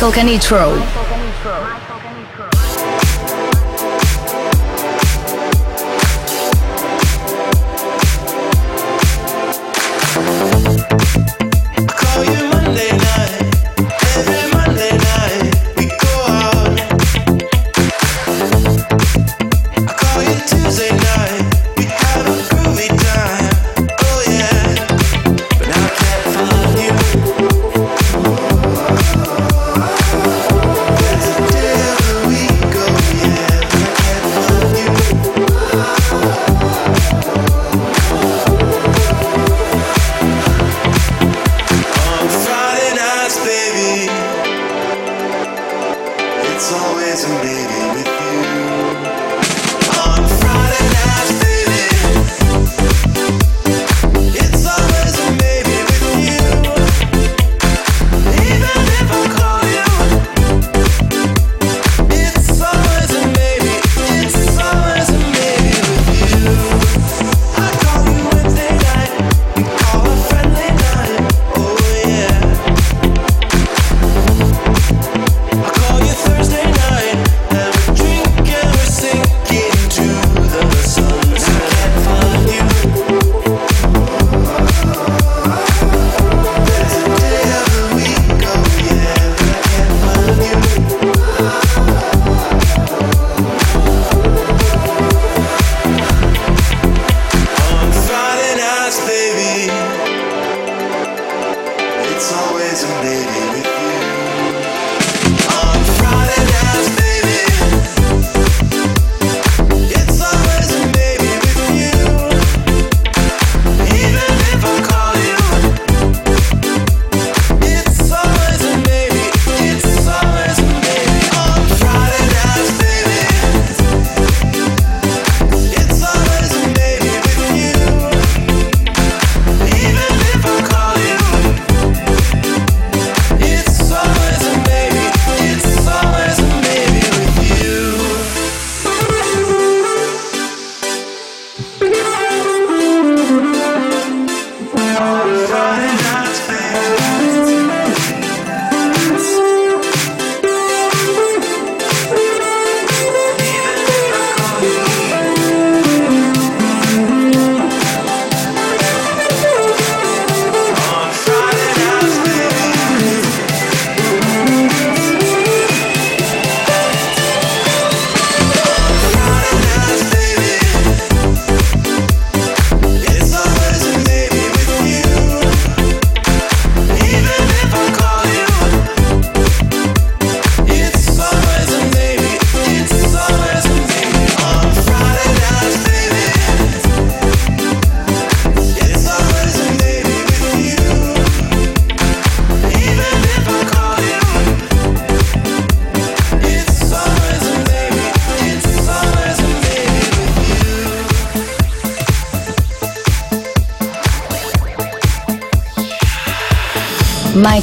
Michael Canitrot.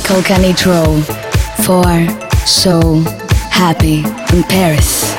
Coca for So Happy in Paris.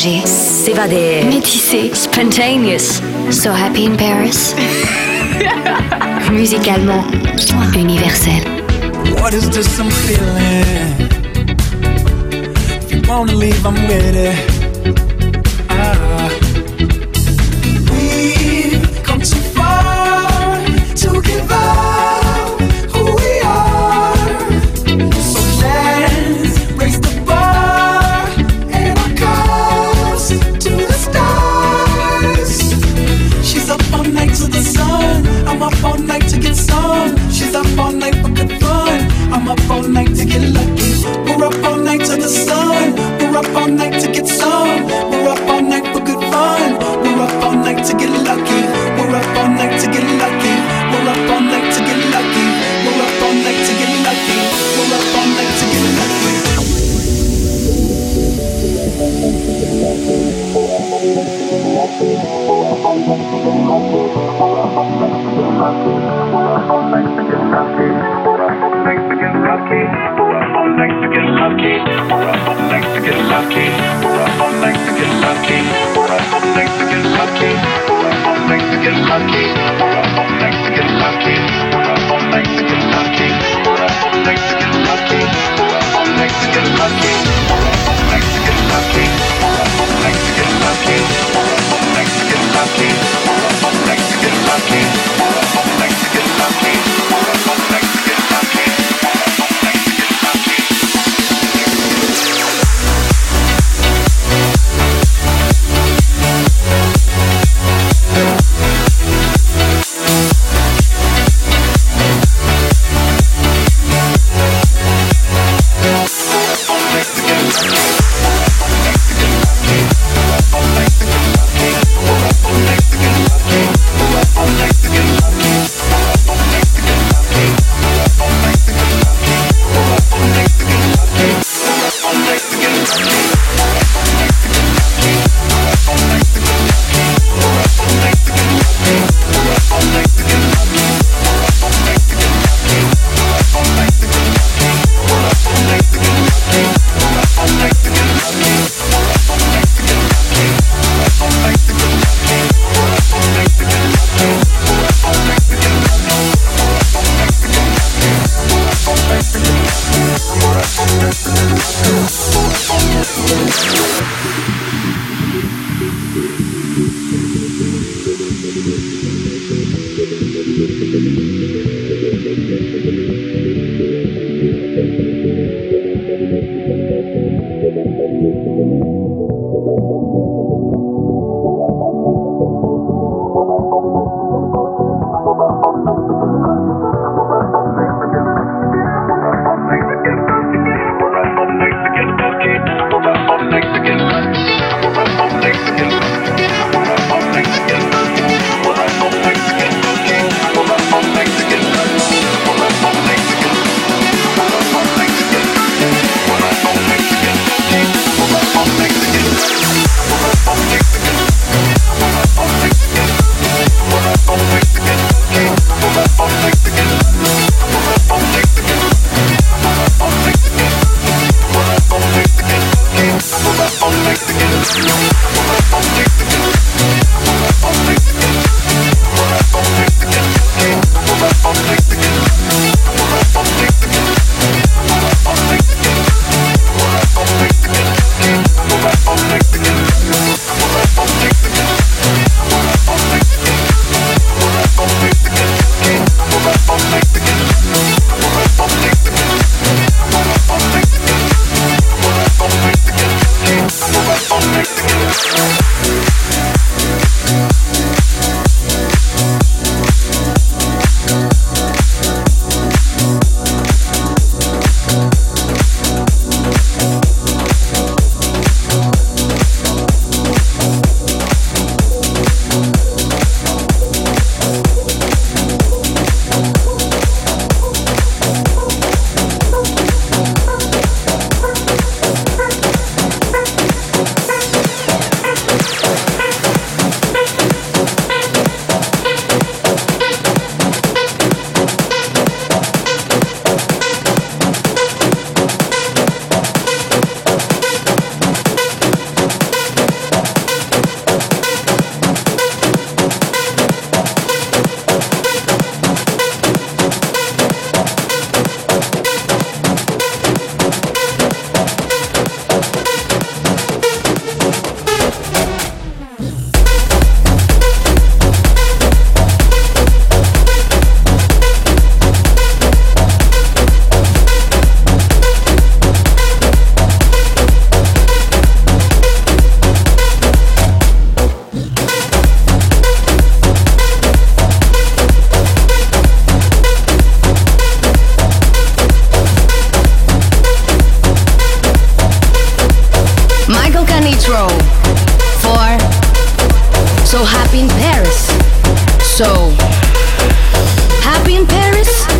voyager, s'évader, métisser, spontaneous, so happy in Paris. Musicalement, universel. What is this I'm feeling? If you wanna leave, I'm with. lucky. happy in Paris. So, happy in Paris?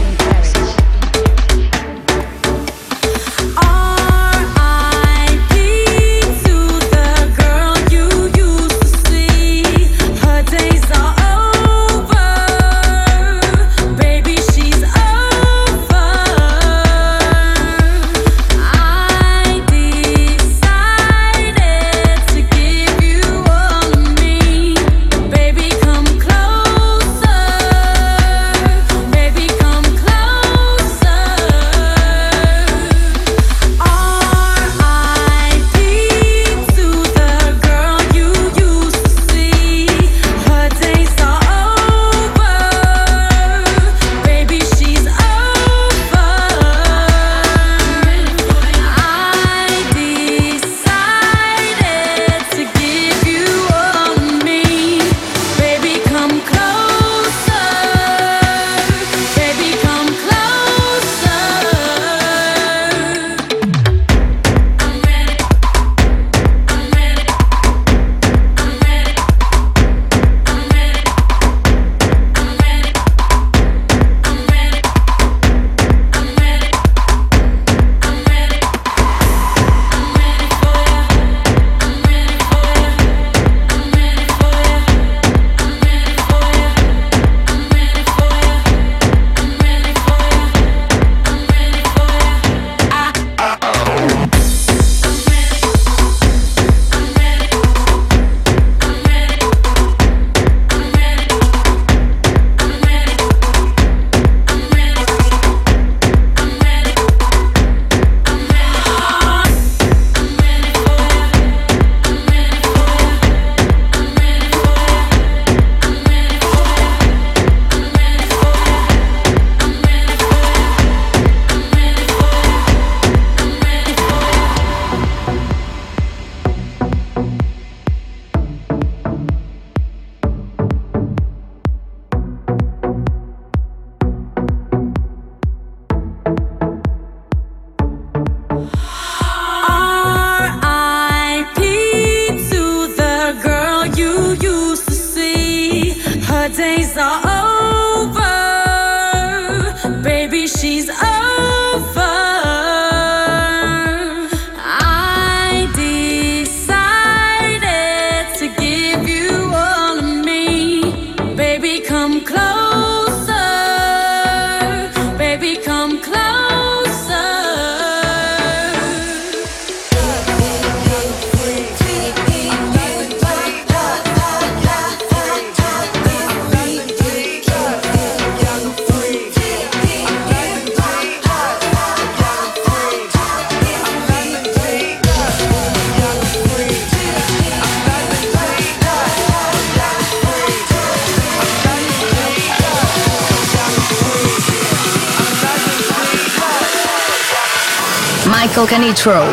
Michael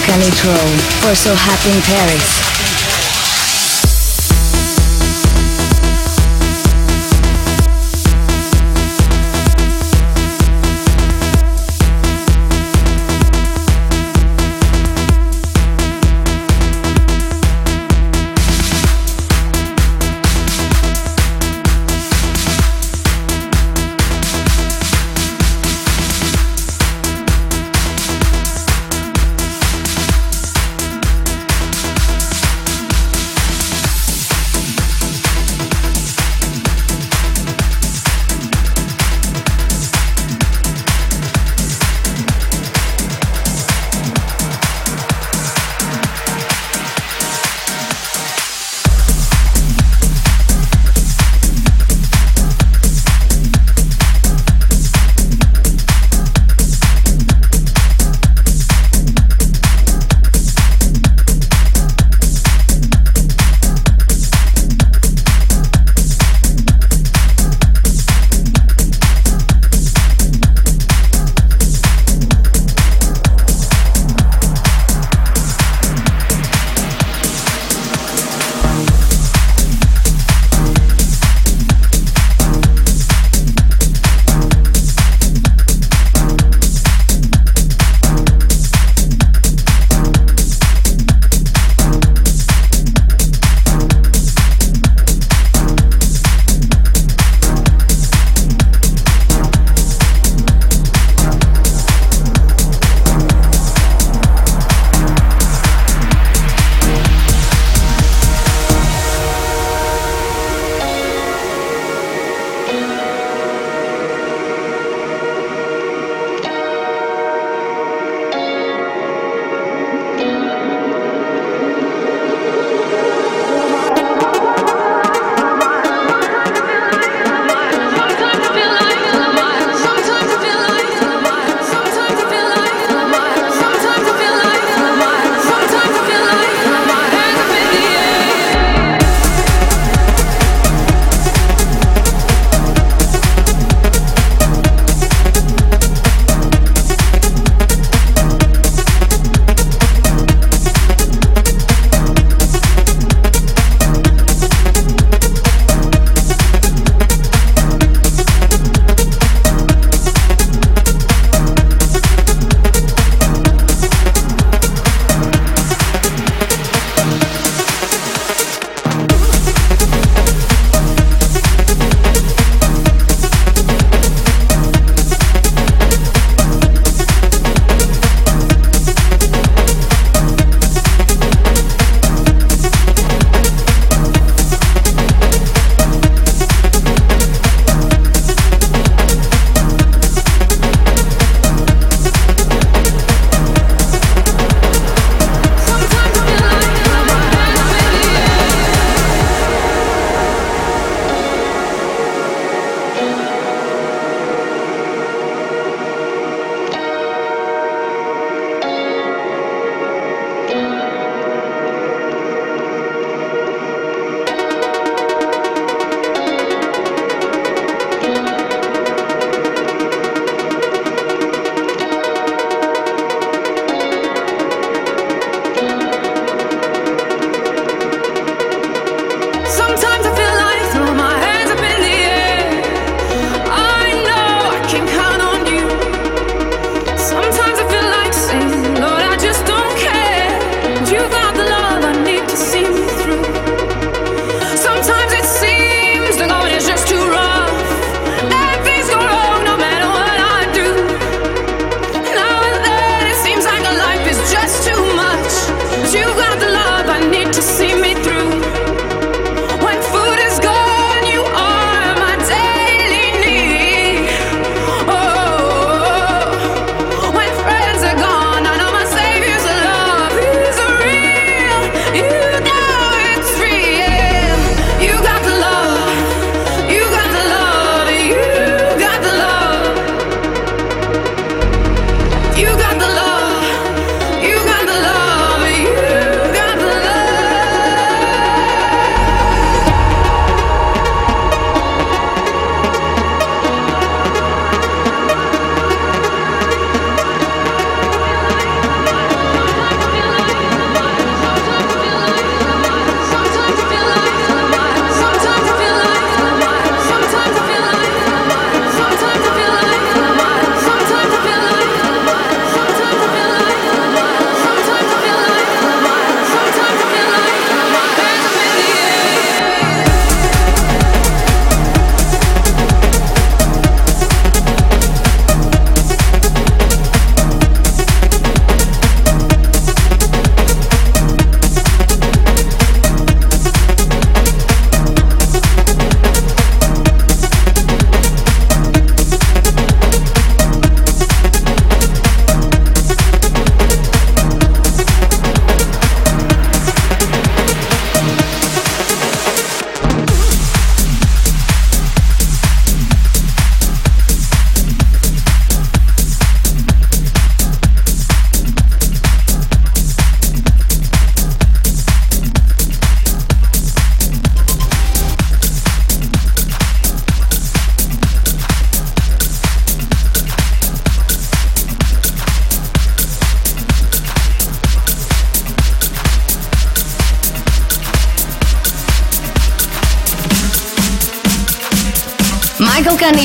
Canitrot for So Happy in Paris.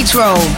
Canitrot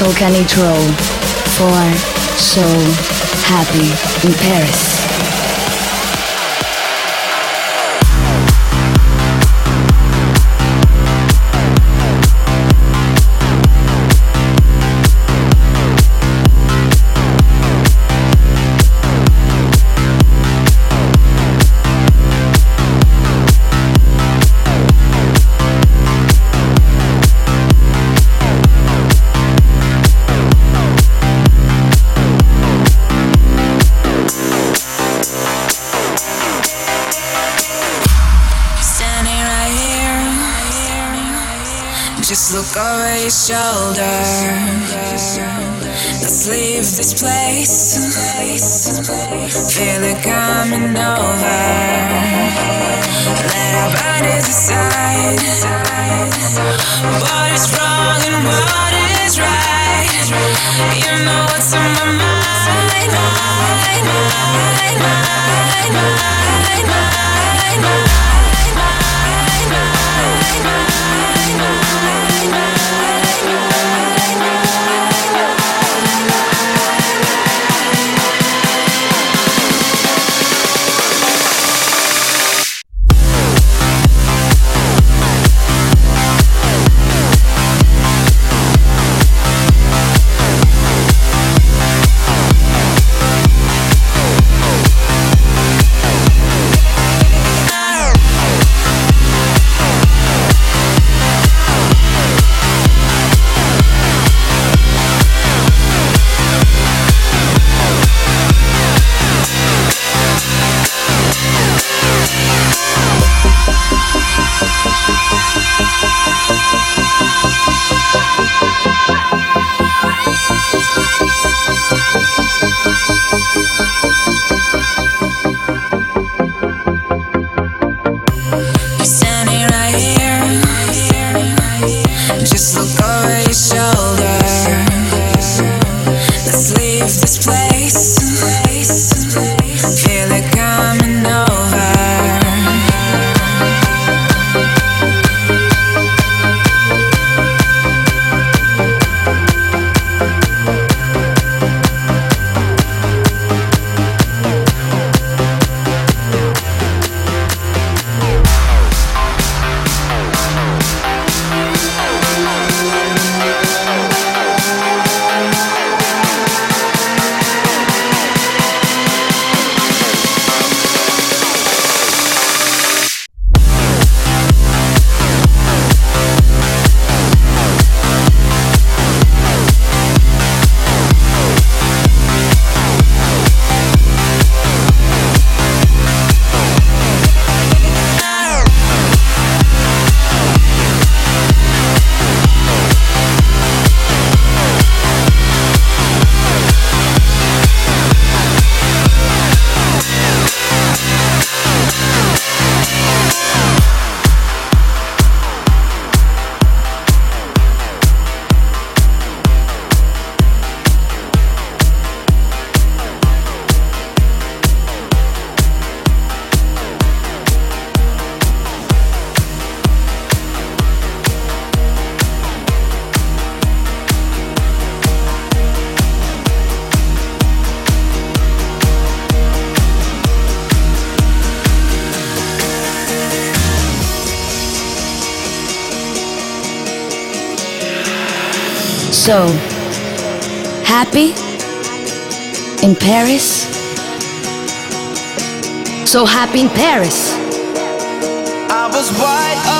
Michael Canitrot for So Happy in Paris. Over your shoulder. Let's leave this place. Feel it coming over. Let our bodies decide what is wrong and what is right. You know what's on my mind, mind, mind, mind, mind, mind, mind. So, happy in Paris? So happy in Paris. I was wide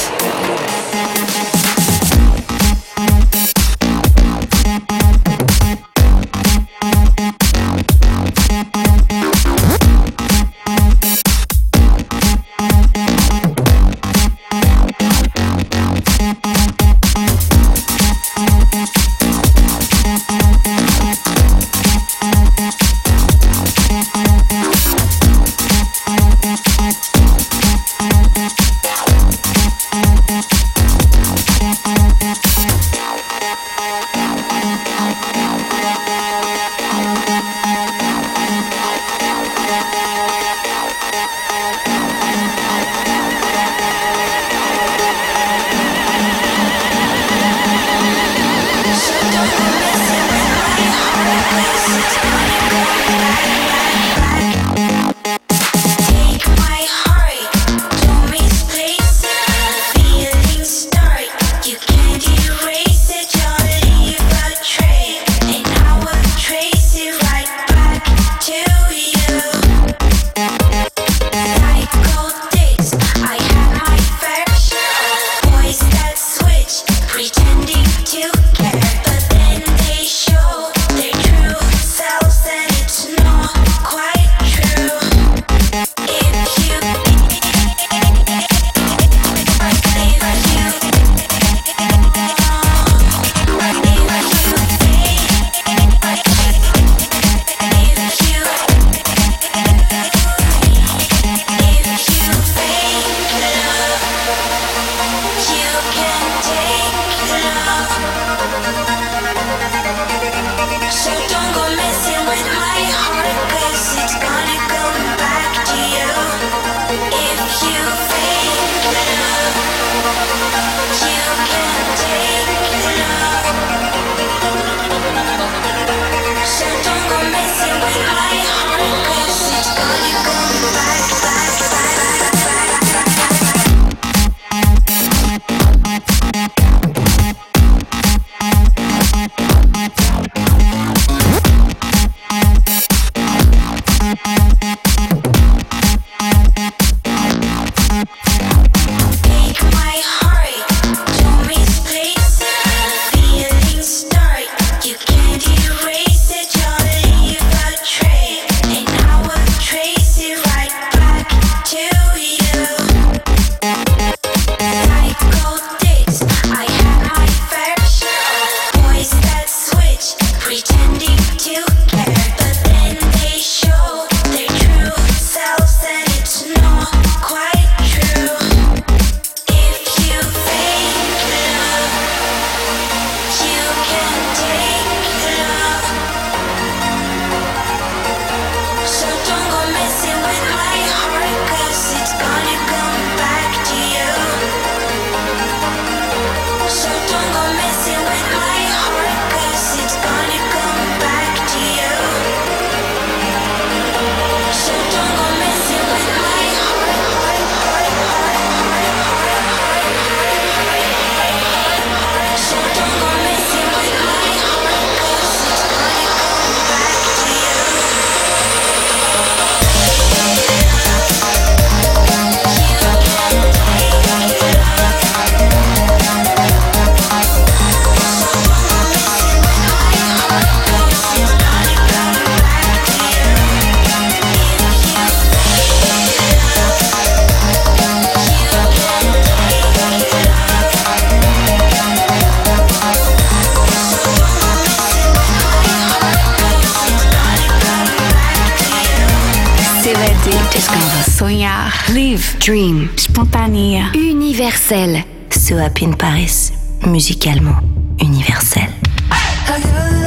Live, Dream, Spontanea, Universel. Ce Happy in Paris, musicalement universel. I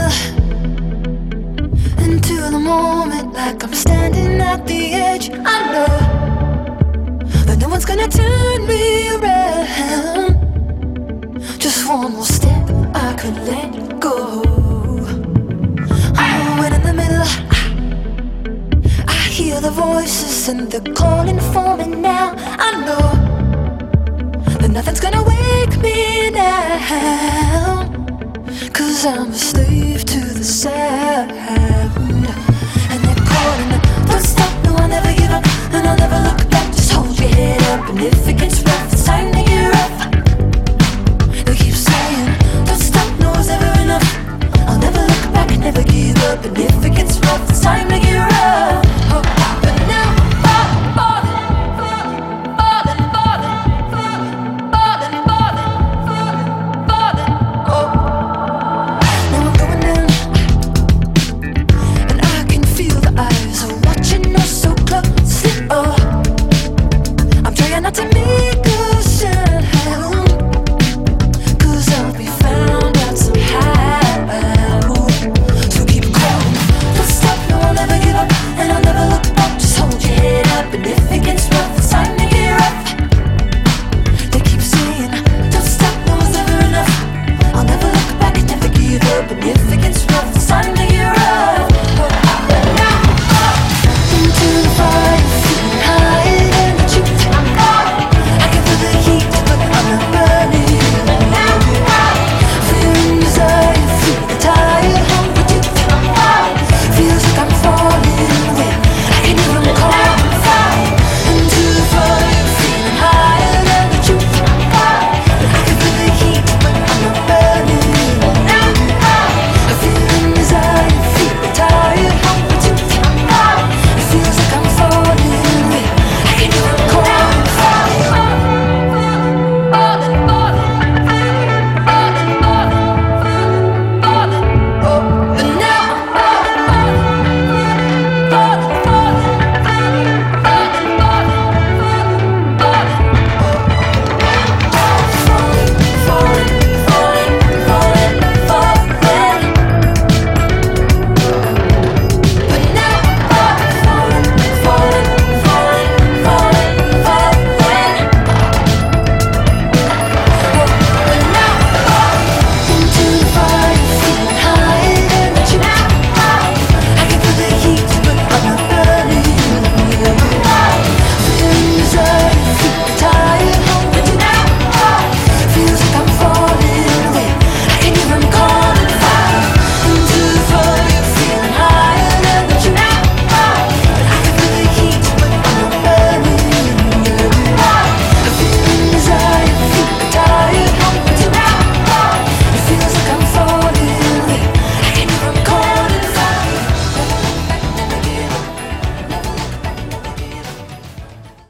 into the moment like I'm standing at the edge. I know that no one's gonna turn me around. Just one more step, I could let go. the voices and they're calling for me now. I know that nothing's gonna wake me now. Cause I'm a slave to the sound. And they're calling don't stop, no, I'll never give up, and I'll never look back. Just hold your head up, and if it gets rough, it's time to get rough. They keep saying, don't stop, no, it's never enough. I'll never look back, never give up, and if it gets rough, it's time to get rough.